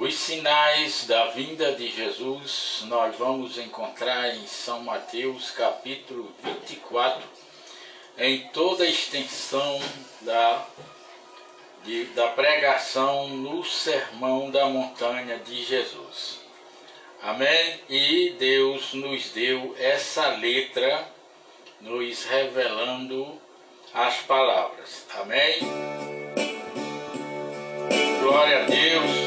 Os sinais da vinda de Jesus nós vamos encontrar em São Mateus capítulo 24, em toda a extensão da, de, da pregação no Sermão da Montanha de Jesus. Amém? E Deus nos deu essa letra, nos revelando as palavras. Amém? Glória a Deus.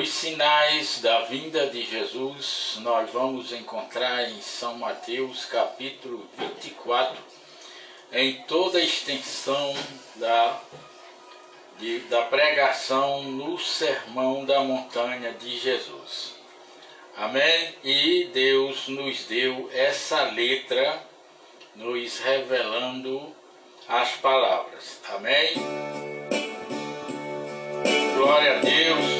Os sinais da vinda de Jesus nós vamos encontrar em São Mateus capítulo 24, em toda a extensão da, de, da pregação no Sermão da Montanha de Jesus. Amém? E Deus nos deu essa letra, nos revelando as palavras. Amém? Glória a Deus.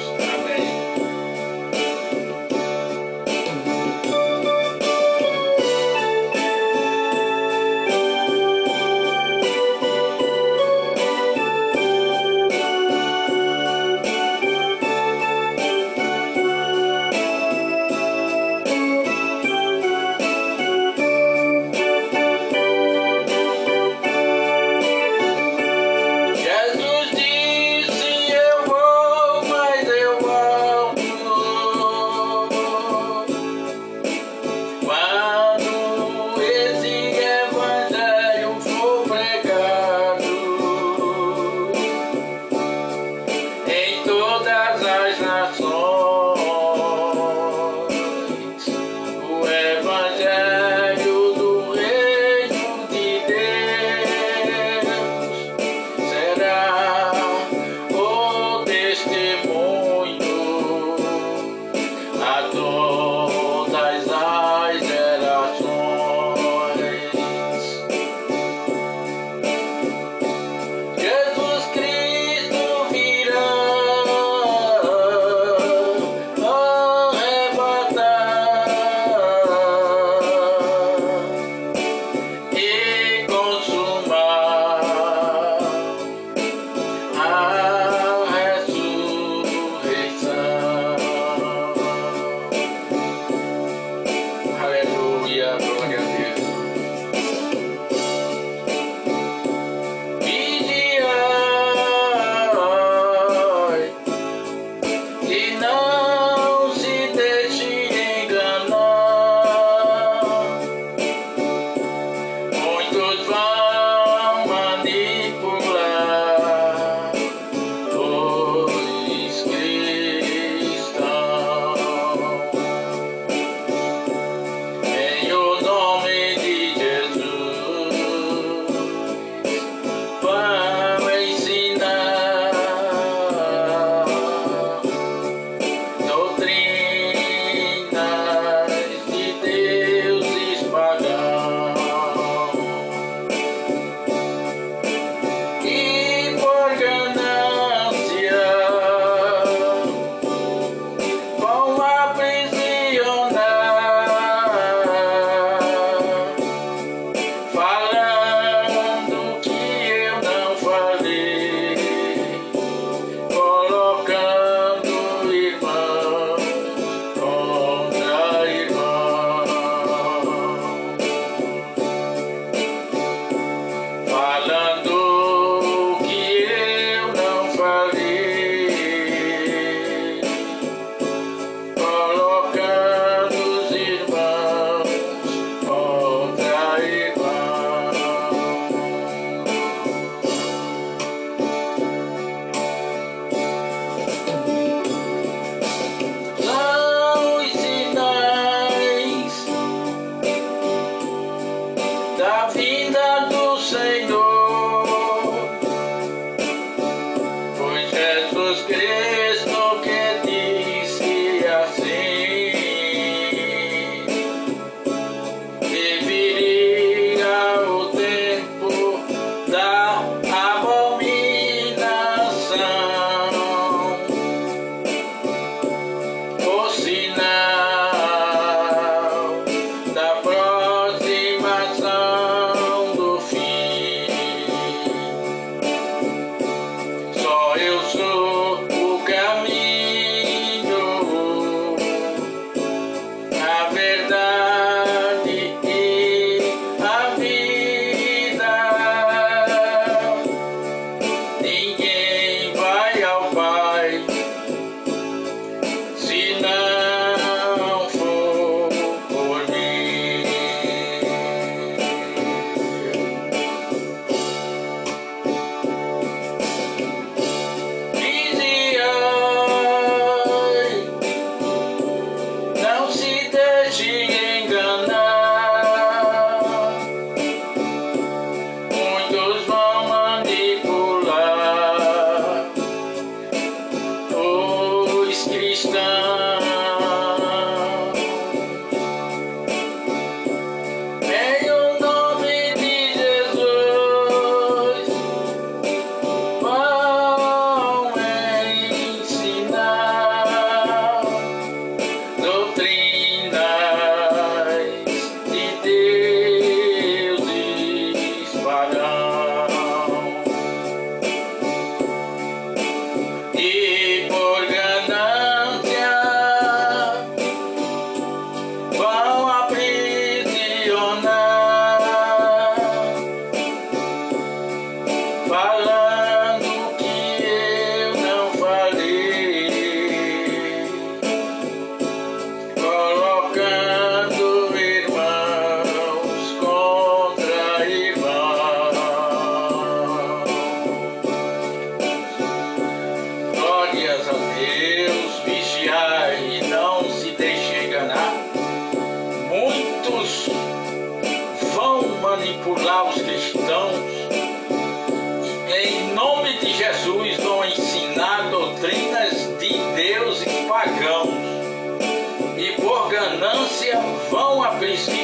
Os irmãos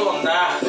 contra